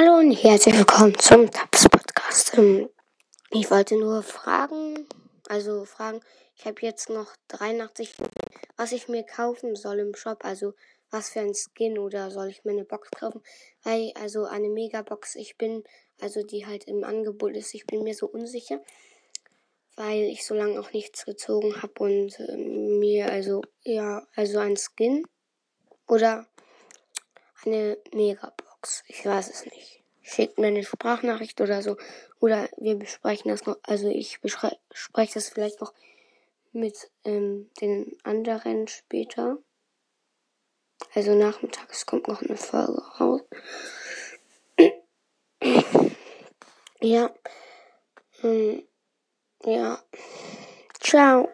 Hallo und herzlich willkommen zum Taps Podcast. Ähm, ich wollte nur fragen, also fragen, ich habe jetzt noch 83, was ich mir kaufen soll im Shop, also was für ein Skin oder soll ich mir eine Box kaufen? Weil, also eine Megabox, ich bin, also die halt im Angebot ist, ich bin mir so unsicher, weil ich so lange auch nichts gezogen habe und äh, mir, also, ja, also ein Skin oder eine Megabox. Box. Ich weiß es nicht. Schickt mir eine Sprachnachricht oder so. Oder wir besprechen das noch. Also ich bespreche das vielleicht noch mit ähm, den anderen später. Also nachmittags kommt noch eine Folge raus. ja. Ähm, ja. Ciao.